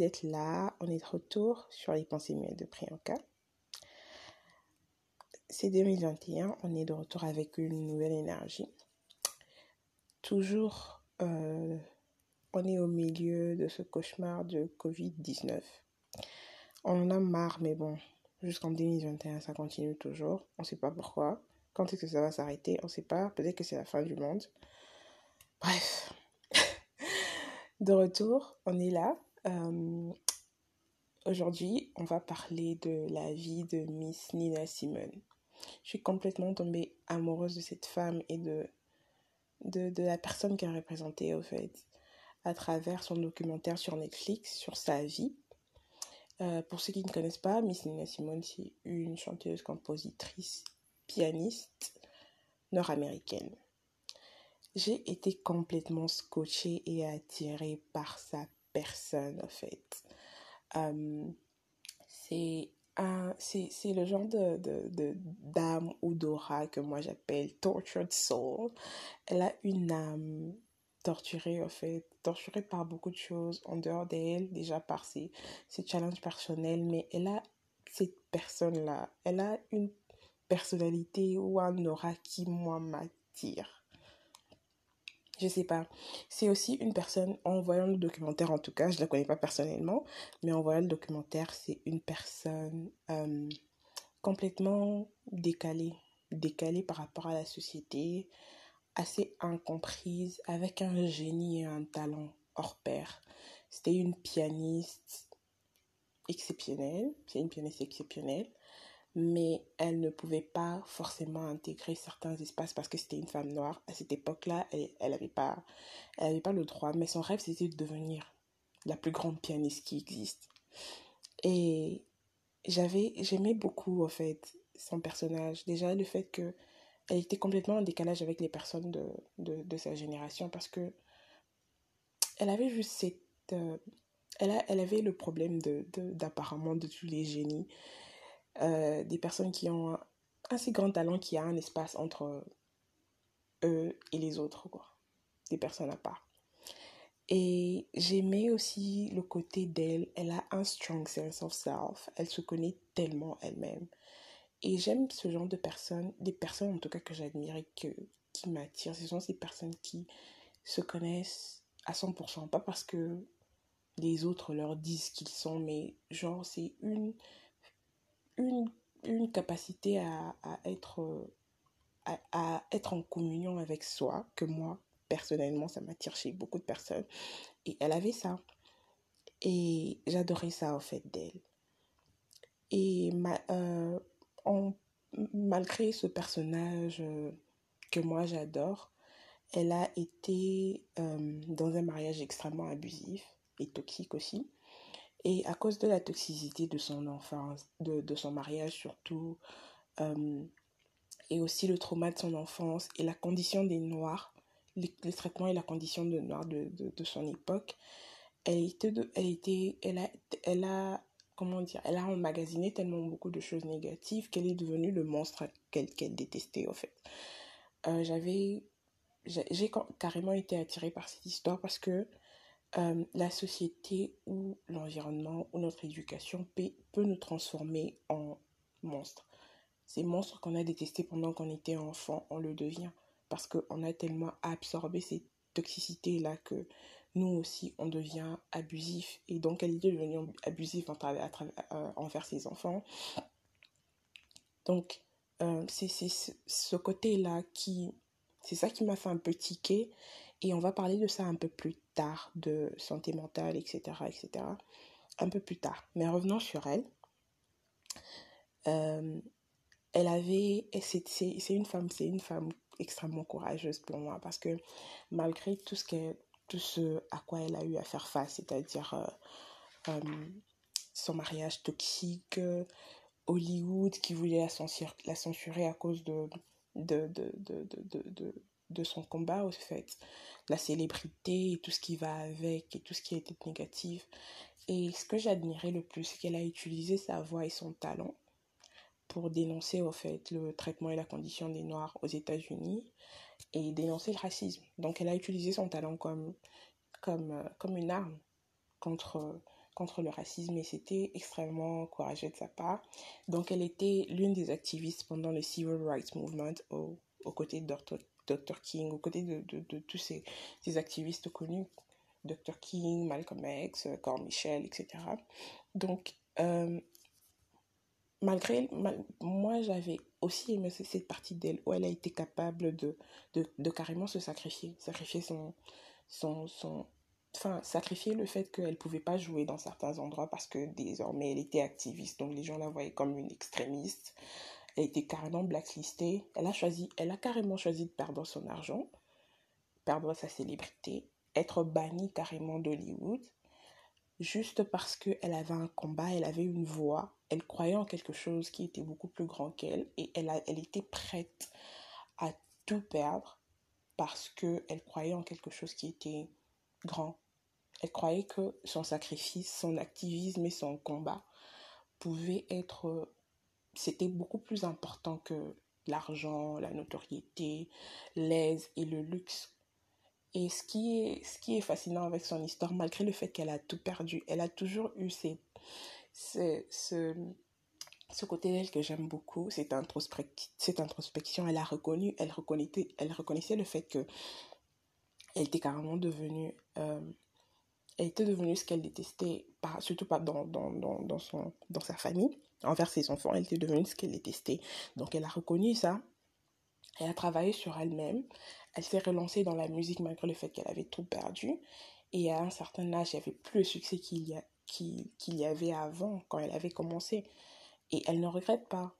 d'être là. On est de retour sur les pensées muettes de Priyanka. C'est 2021. On est de retour avec une nouvelle énergie. Toujours, euh, on est au milieu de ce cauchemar de Covid-19. On en a marre, mais bon, jusqu'en 2021, ça continue toujours. On ne sait pas pourquoi. Quand est-ce que ça va s'arrêter? On ne sait pas. Peut-être que c'est la fin du monde. Bref. de retour, on est là. Euh, Aujourd'hui, on va parler de la vie de Miss Nina Simone. Je suis complètement tombée amoureuse de cette femme et de, de, de la personne qu'elle représentait, au fait, à travers son documentaire sur Netflix, sur sa vie. Euh, pour ceux qui ne connaissent pas, Miss Nina Simone, c'est une chanteuse, compositrice, pianiste nord-américaine. J'ai été complètement scotchée et attirée par sa personne, en fait. C'est un, c'est, c'est le genre de, de, de d'âme ou d'aura que moi j'appelle tortured soul. Elle a une âme torturée, en fait, torturée par beaucoup de choses en dehors d'elle, déjà par ses, ses challenges personnels, mais elle a cette personne-là, elle a une personnalité ou un aura qui, moi, m'attire je sais pas. C'est aussi une personne, en voyant le documentaire en tout cas, je la connais pas personnellement, mais en voyant le documentaire, c'est une personne euh, complètement décalée, décalée par rapport à la société, assez incomprise, avec un génie et un talent hors pair. C'était une pianiste exceptionnelle, c'est une pianiste exceptionnelle, mais elle ne pouvait pas forcément intégrer certains espaces parce que c'était une femme noire. À cette époque-là, elle n'avait pas, elle avait pas le droit, mais son rêve, c'était de devenir la plus grande pianiste qui existe. Et j'avais, j'aimais beaucoup, en fait, son personnage. Déjà, le fait que elle était complètement en décalage avec les personnes de, de, de sa génération parce que elle avait juste cette... Euh, elle, a, elle avait le problème de, de, d'apparemment de tous les génies euh, des personnes qui ont un assez grand talent qui a un espace entre eux et les autres, quoi. Des personnes à part. Et j'aimais aussi le côté d'elle. Elle a un strong sense of self. Elle se connaît tellement elle-même. Et j'aime ce genre de personnes, des personnes en tout cas que j'admire et que, qui m'attirent. Ce sont ces personnes qui se connaissent à 100%. Pas parce que les autres leur disent qu'ils sont, mais genre c'est une une, une capacité à, à être, à, à, être en communion avec soi, que moi, personnellement, ça m'attire chez beaucoup de personnes. Et elle avait ça. Et j'adorais ça, en fait, d'elle. Et euh, malgré ce personnage que moi j'adore, elle a été euh, dans un mariage extrêmement abusif et toxique aussi. Et à cause de la toxicité de son enfance, de, de son mariage surtout, euh, et aussi le trauma de son enfance et la condition des Noirs, les, traitements et la condition de Noirs de, de, son époque, elle, était elle, était, elle, a, elle a, comment dire, elle a emmagasiné tellement beaucoup de choses négatives qu'elle est devenue le monstre qu'elle qu'elle détestait en fait. Euh, j'avais, j'ai carrément été attirée par cette histoire parce que euh, la société ou l'environnement ou notre éducation peut, peut nous transformer en monstres. Ces monstres qu'on a détestés pendant qu'on était enfant, on le devient parce qu'on a tellement absorbé ces toxicités-là que nous aussi, on devient abusif. Et donc, à travers, à travers, euh, envers ses enfants. Donc, euh, c'est ce côté-là qui... C'est ça qui m'a fait un peu tiquer. Et on va parler de ça un peu plus de santé mentale, etc., etc., un peu plus tard. Mais revenons sur elle. Euh, elle avait, c'est une femme, c'est une femme extrêmement courageuse pour moi parce que malgré tout ce tout ce à quoi elle a eu à faire face, c'est-à-dire euh, euh, son mariage toxique, Hollywood qui voulait la censurer, la censurer à cause de, de, de, de, de, son combat, au fait, la célébrité et tout ce qui va avec et tout ce qui a été négatif. Et ce que j'admirais le plus, c'est qu'elle a utilisé sa voix et son talent pour dénoncer au fait le traitement et la condition des Noirs aux États-Unis et dénoncer le racisme. Donc elle a utilisé son talent comme, comme, euh, comme une arme contre, contre le racisme et c'était extrêmement courageux de sa part. Donc elle était l'une des activistes pendant le Civil Rights Movement au, aux côtés Dr. King, aux côtés de, de, de tous ces, ces, activistes connus, Dr. King, Malcolm X, Corps Michel, etc. Donc, euh, malgré, mal, moi j'avais aussi aimé cette partie d'elle où elle a été capable de, de, de carrément se sacrifier, sacrifier son, son, son, enfin, sacrifier le fait qu'elle ne pouvait pas jouer dans certains endroits parce que désormais elle était activiste, donc les gens la voyaient comme une extrémiste. Elle était carrément blacklistée. Elle a choisi, elle a carrément choisi de perdre son argent, perdre sa célébrité, être bannie carrément d'Hollywood, juste parce qu'elle avait un combat, elle avait une voix, elle croyait en quelque chose qui était beaucoup plus grand qu'elle et elle, a, elle était prête à tout perdre parce qu'elle croyait en quelque chose qui était grand. Elle croyait que son sacrifice, son activisme et son combat pouvaient être... C'était beaucoup plus important que l'argent, la notoriété, l'aise et le luxe. Et ce qui, est, ce qui est fascinant avec son histoire, malgré le fait qu'elle a tout perdu, elle a toujours eu ces, ces, ce, ce côté d'elle que j'aime beaucoup, cette, introspect, cette introspection. Elle a reconnu, elle reconnaissait, elle reconnaissait le fait que elle était carrément devenue, euh, elle était devenue ce qu'elle détestait, pas, surtout pas dans, dans, dans, dans, son, dans sa famille, envers ses enfants, elle était devenue ce qu'elle détestait. Donc elle a reconnu ça, elle a travaillé sur elle-même, elle s'est relancée dans la musique malgré le fait qu'elle avait tout perdu. Et à un certain âge, il n'y avait plus le succès qu'il y, a, y avait avant, quand elle avait commencé. Et elle ne regrette pas.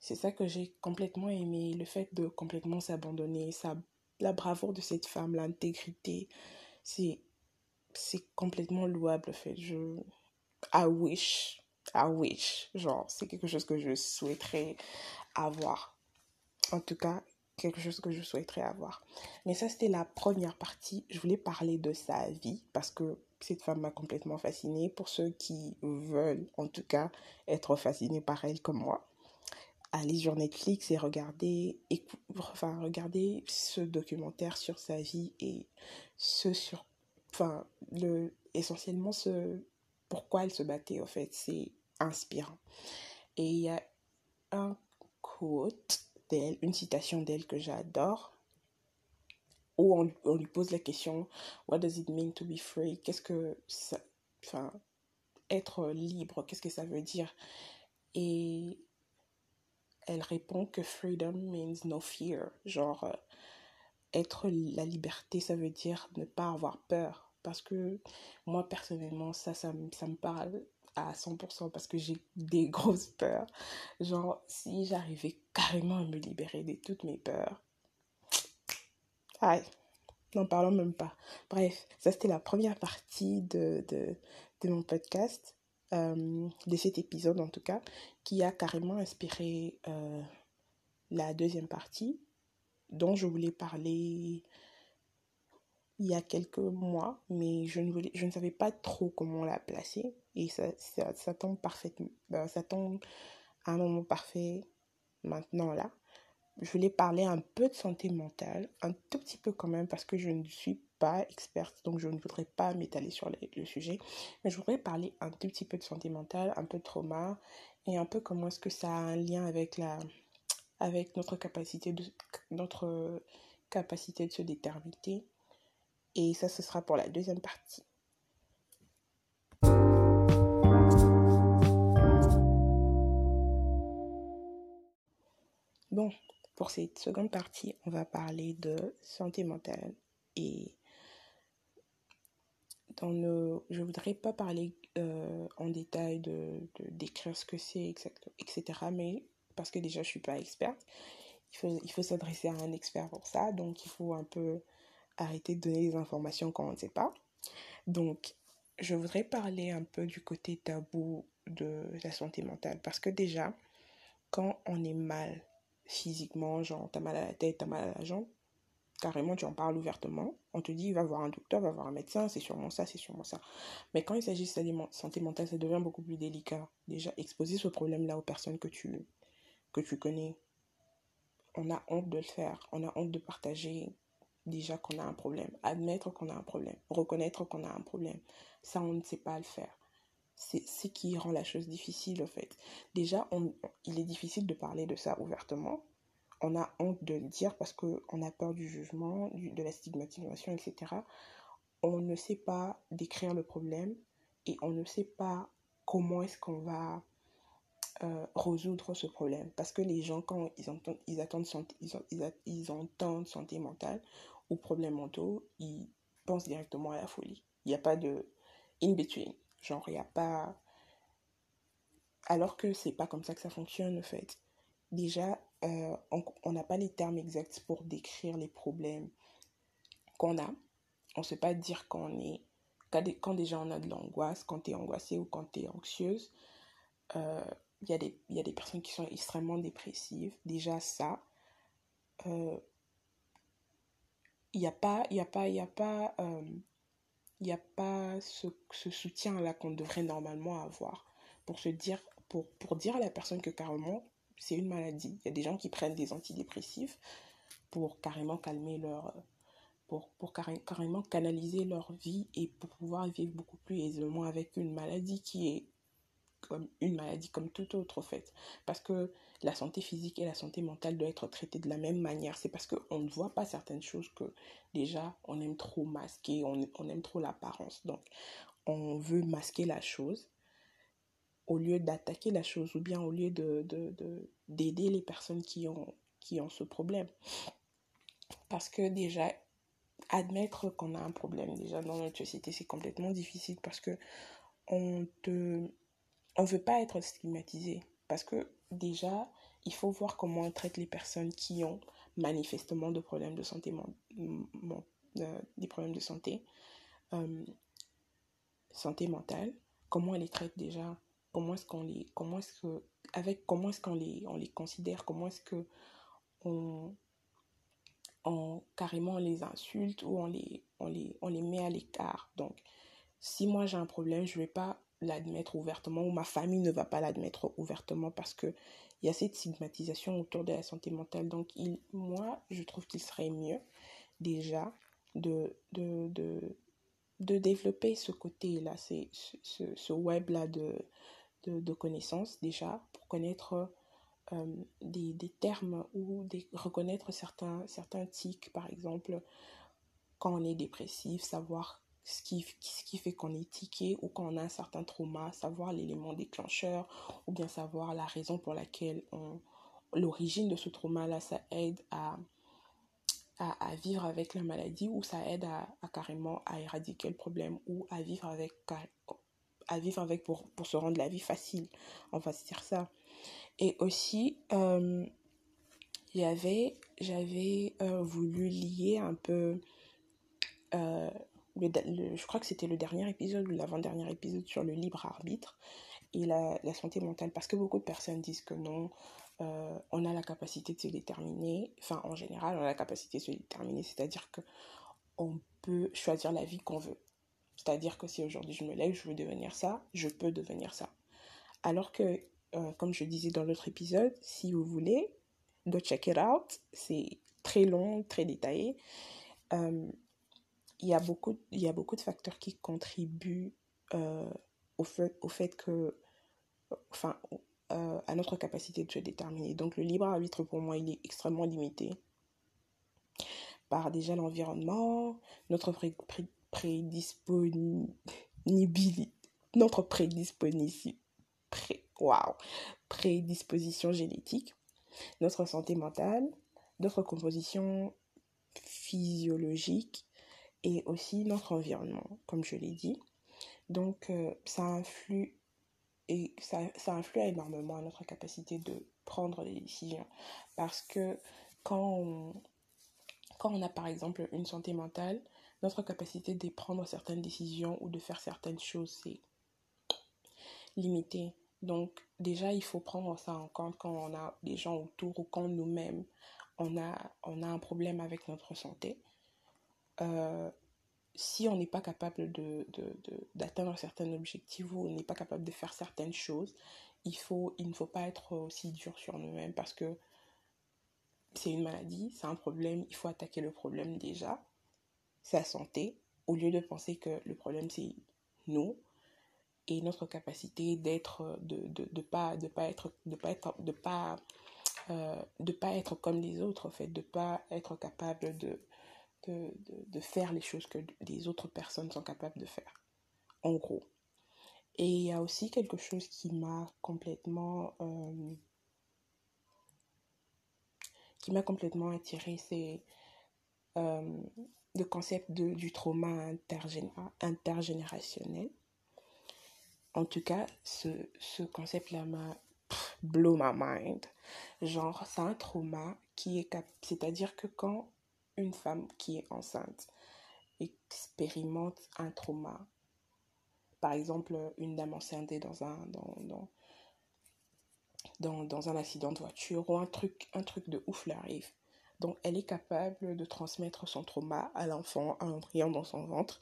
C'est ça que j'ai complètement aimé, le fait de complètement s'abandonner, sa la bravoure de cette femme, l'intégrité, c'est c'est complètement louable en fait. Je I wish, I wish, genre c'est quelque chose que je souhaiterais avoir. En tout cas, quelque chose que je souhaiterais avoir. Mais ça c'était la première partie. Je voulais parler de sa vie parce que cette femme m'a complètement fascinée. Pour ceux qui veulent, en tout cas, être fascinés par elle comme moi, aller sur Netflix et regarder, enfin, regarder ce documentaire sur sa vie et ce sur, enfin, le, essentiellement ce, pourquoi elle se battait, en fait, c'est inspirant. Et il y a un quote d'elle, une citation d'elle que j'adore, où on, lui pose la question, What does it mean to be free? Qu'est-ce que ça, enfin, être libre, qu'est-ce que ça veut dire? Et elle répond que freedom means no fear. Genre, euh, être la liberté, ça veut dire ne pas avoir peur. Parce que moi, personnellement, ça, ça, ça me parle à 100% parce que j'ai des grosses peurs. Genre, si j'arrivais carrément à me libérer de toutes mes peurs. Aïe, n'en parlons même pas. Bref, ça c'était la première partie de, de, de mon podcast euh, de cet épisode en tout cas, qui a carrément inspiré euh, la deuxième partie, dont je voulais parler il y a quelques mois, mais je ne, savais pas trop comment la placer. Et ça, tombe parfaitement, ben, ça tombe à un moment parfait maintenant là. Je voulais parler un peu de santé mentale, un tout petit peu quand même, parce que je ne suis pas experte, donc je ne voudrais pas m'étaler sur le, sujet. Mais je voudrais parler un tout petit peu de santé mentale, un peu de trauma, et un peu comment est-ce que ça a un lien avec, avec notre, capacité de, notre capacité de se déterminer. Et ça, ce sera pour la deuxième partie. Bon, pour cette seconde partie, on va parler de santé mentale et dans je voudrais pas parler euh, en détail de, décrire ce que c'est etc mais parce que déjà je suis pas experte il faut s'adresser à un expert pour ça donc il faut un peu arrêter de donner des informations quand on ne sait pas donc je voudrais parler un peu du côté tabou de la santé mentale parce que déjà quand on est mal physiquement, genre t'as mal à la tête, t'as mal à la jambe, carrément tu en parles ouvertement, on te dit va voir un docteur, va voir un médecin, c'est sûrement ça, c'est sûrement ça. Mais quand il s'agit de santé mentale, ça devient beaucoup plus délicat. Déjà, exposer ce problème-là aux personnes que tu, que tu connais, on a honte de le faire, on a honte de partager déjà qu'on a un problème, admettre qu'on a un problème, reconnaître qu'on a un problème. Ça, on ne sait pas le faire. C'est ce qui rend la chose difficile, en fait. Déjà, on, il est difficile de parler de ça ouvertement. On a honte de le dire parce qu'on a peur du jugement, de la stigmatisation, etc. On ne sait pas décrire le problème et on ne sait pas comment est-ce qu'on va euh, résoudre ce problème. Parce que les gens, quand ils entendent, ils attendent santé, ils, ils, entendent santé mentale ou problèmes mentaux, ils pensent directement à la folie. Il n'y a pas de in-between. Genre, il n'y a pas... Alors que c'est pas comme ça que ça fonctionne, en fait. Déjà, euh, on n'a pas les termes exacts pour décrire les problèmes qu'on a. On ne sait pas dire quand on est... Quand déjà on a de l'angoisse, quand tu es angoissée ou quand tu es anxieuse, euh, il y, a des, y a des personnes qui sont extrêmement dépressives. Déjà, ça, euh, il n'y a pas, il a pas, il a pas, euh, il y a pas ce, ce soutien-là qu'on devrait normalement avoir pour se dire, pour, pour dire à la personne que carrément, c'est une maladie. Il y a des gens qui prennent des antidépressifs pour carrément calmer leur, pour, pour carrément canaliser leur vie et pour pouvoir vivre beaucoup plus aisément avec une maladie qui est comme une maladie comme toute autre en fait. Parce que la santé physique et la santé mentale doivent être traitées de la même manière. C'est parce qu'on ne voit pas certaines choses que déjà on aime trop masquer, on, on aime trop l'apparence. Donc on veut masquer la chose au lieu d'attaquer la chose ou bien au lieu de, d'aider les personnes qui ont, qui ont ce problème. Parce que déjà, admettre qu'on a un problème déjà dans notre société, c'est complètement difficile parce que on te on veut pas être stigmatisé parce que déjà, il faut voir comment on traite les personnes qui ont manifestement de problèmes de santé, euh, des problèmes de santé, euh, santé mentale, comment on les traite déjà, comment est-ce qu'on les, comment est-ce que, avec comment est-ce qu'on les, on les considère, comment est-ce que on, on carrément on les insulte ou on les, on les, on les met à l'écart? Donc, si moi j'ai un problème, je vais pas l'admettre ouvertement ou ma famille ne va pas l'admettre ouvertement parce que il y a cette stigmatisation autour de la santé mentale. Donc, il, moi, je trouve qu'il serait mieux déjà de, de, de, de développer ce côté-là, ce, ce, ce web-là de, de, de, connaissances déjà pour connaître euh, des, des, termes ou des, reconnaître certains, certains tics, par exemple, quand on est dépressif, savoir ce qui, ce qui fait qu'on est tiqué ou qu'on a un certain trauma, savoir l'élément déclencheur ou bien savoir la raison pour laquelle l'origine de ce trauma-là, ça aide à, à, vivre avec la maladie ou ça aide à, carrément à éradiquer le problème ou à vivre avec, à vivre avec pour, pour se rendre la vie facile. On va se dire ça. Et aussi, euh, j'avais, j'avais euh, voulu lier un peu euh, je crois que c'était le dernier épisode ou l'avant-dernier épisode sur le libre arbitre et la, la, santé mentale parce que beaucoup de personnes disent que non, euh, on a la capacité de se déterminer, enfin en général on a la capacité de se déterminer, c'est-à-dire que on peut choisir la vie qu'on veut. C'est-à-dire que si aujourd'hui je me lève, je veux devenir ça, je peux devenir ça. Alors que, euh, comme je disais dans l'autre épisode, si vous voulez, go check it out, c'est très long, très détaillé. Euh, il y a beaucoup, il y a beaucoup de facteurs qui contribuent euh, au, fait, au fait que, enfin, euh, à notre capacité de se déterminer. Donc le libre arbitre, pour moi, il est extrêmement limité par déjà l'environnement, notre pré pré prédisponibilité, notre prédisposition, pré, wow, prédisposition génétique, notre santé mentale, notre composition physiologique et aussi notre environnement, comme je l'ai dit. Donc, euh, ça influe et ça, ça influe énormément à notre capacité de prendre des décisions. Parce que quand on, quand on a par exemple une santé mentale, notre capacité de prendre certaines décisions ou de faire certaines choses, c'est limité. Donc déjà, il faut prendre ça en compte quand on a des gens autour ou quand nous-mêmes, on a, on a un problème avec notre santé. Euh, si on n'est pas capable de, d'atteindre certains objectifs ou on n'est pas capable de faire certaines choses, il, faut, il ne faut pas être aussi dur sur nous-mêmes parce que c'est une maladie, c'est un problème, il faut attaquer le problème déjà, sa santé, au lieu de penser que le problème c'est nous et notre capacité d'être, de, de, de, pas, de pas être, de pas de pas, euh, de pas être comme les autres en fait, de pas être capable de, de, faire les choses que les autres personnes sont capables de faire. En gros. Et il y a aussi quelque chose qui m'a complètement euh, qui m'a complètement attiré, c'est euh, le concept de, du trauma intergénérationnel. En tout cas, ce, ce concept-là m'a blow my mind. Genre, c'est un trauma qui est... C'est-à-dire que quand une femme qui est enceinte expérimente un trauma, par exemple, une dame enceinte dans un... Accident de voiture ou un truc, de ouf l'arrive. Donc elle est capable de transmettre son trauma à l'enfant, à l'embryon dans son ventre.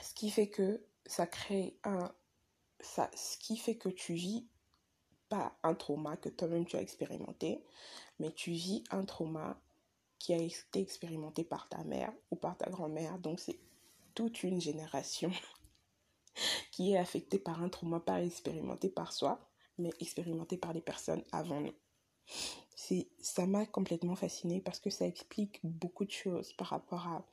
Ce qui fait que ça crée un... Ça, ce qui fait que tu vis pas un trauma que toi-même tu as expérimenté, mais tu vis un trauma qui a été expérimenté par ta mère ou par ta grand-mère. Donc c'est toute une génération qui est affectée par un trauma pas expérimenté par soi, mais expérimenté par les personnes avant nous. Ça m'a complètement fascinée parce que ça explique beaucoup de choses par rapport à,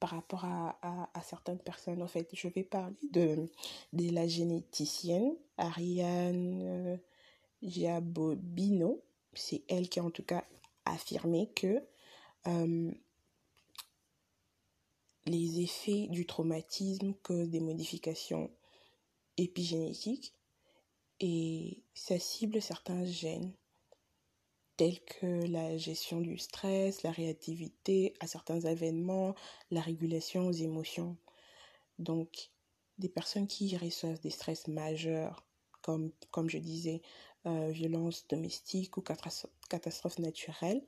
par rapport à, certaines personnes. En fait, je vais parler de, de la généticienne Ariane Giabobino. C'est elle qui en tout cas affirmé que euh, les effets du traumatisme causent des modifications épigénétiques et ça cible certains gènes tels que la gestion du stress, la réactivité à certains événements, la régulation aux émotions. Donc, des personnes qui reçoivent des stress majeurs, comme je disais, euh, violences domestiques ou catastrophes naturelles,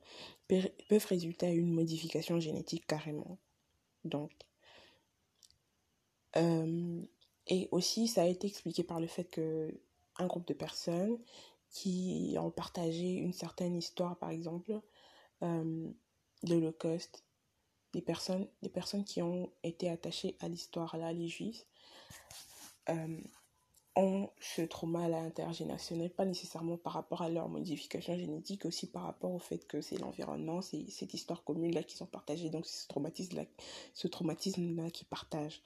peuvent résulter à une modification génétique carrément. Donc, euh, et aussi, ça a été expliqué par le fait que un groupe de personnes qui ont partagé une certaine histoire, par exemple, euh, l'Holocauste, des personnes, des personnes qui ont été attachées à l'histoire-là, les Juifs, euh, ce trauma à l'intergénérationnel, pas nécessairement par rapport à leur modification génétique, aussi par rapport au fait que c'est l'environnement, c'est cette histoire commune-là qu'ils ont partagée, donc c'est ce traumatisme-là ce qu'ils partagent.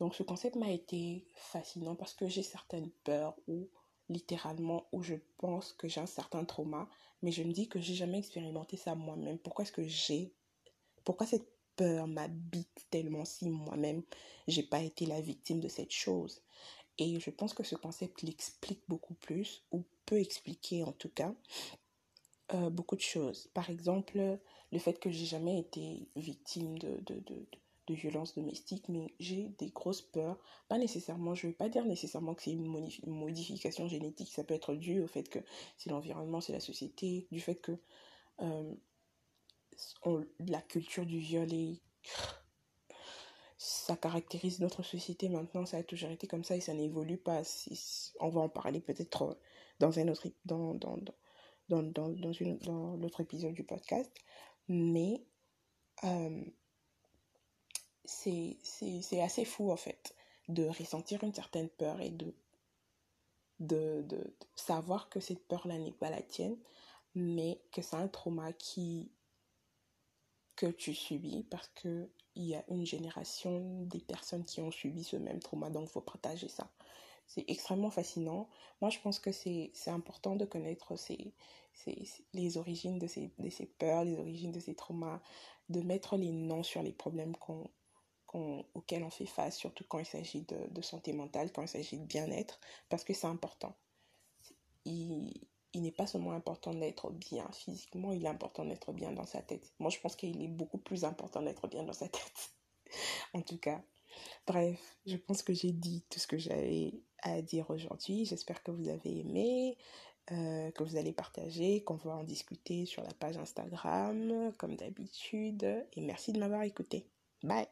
Donc ce concept m'a été fascinant parce que j'ai certaines peurs ou littéralement où je pense que j'ai un certain trauma, mais je me dis que j'ai jamais expérimenté ça moi-même. Pourquoi est-ce que j'ai pourquoi cette peur m'habite tellement si moi-même j'ai pas été la victime de cette chose? Et je pense que ce concept l'explique beaucoup plus ou peut expliquer en tout cas euh, beaucoup de choses. Par exemple, le fait que j'ai jamais été victime de, de, de, de violence domestique, mais j'ai des grosses peurs. Pas nécessairement, je ne vais pas dire nécessairement que c'est une modification génétique, ça peut être dû au fait que c'est l'environnement, c'est la société, du fait que euh, la culture du viol est... Ça caractérise notre société maintenant, ça a toujours été comme ça et ça n'évolue pas. On va en parler peut-être dans un autre dans, dans, l'autre épisode du podcast. Mais euh, c'est assez fou en fait de ressentir une certaine peur et de, de, de, savoir que cette peur-là n'est pas la tienne, mais que c'est un trauma qui que tu subis parce que il y a une génération des personnes qui ont subi ce même trauma, donc il faut partager ça. C'est extrêmement fascinant. Moi, je pense que c'est important de connaître ces, ces, les origines de ces, de ces peurs, les origines de ces traumas, de mettre les noms sur les problèmes qu'on auquel on fait face, surtout quand il s'agit de, santé mentale, quand il s'agit de bien-être, parce que c'est important. Il n'est pas seulement important d'être bien physiquement, il est important d'être bien dans sa tête. Moi, je pense qu'il est beaucoup plus important d'être bien dans sa tête. en tout cas. Bref, je pense que j'ai dit tout ce que j'avais à dire aujourd'hui. J'espère que vous avez aimé, euh, que vous allez partager, qu'on va en discuter sur la page Instagram, comme d'habitude. Et merci de m'avoir écouté. Bye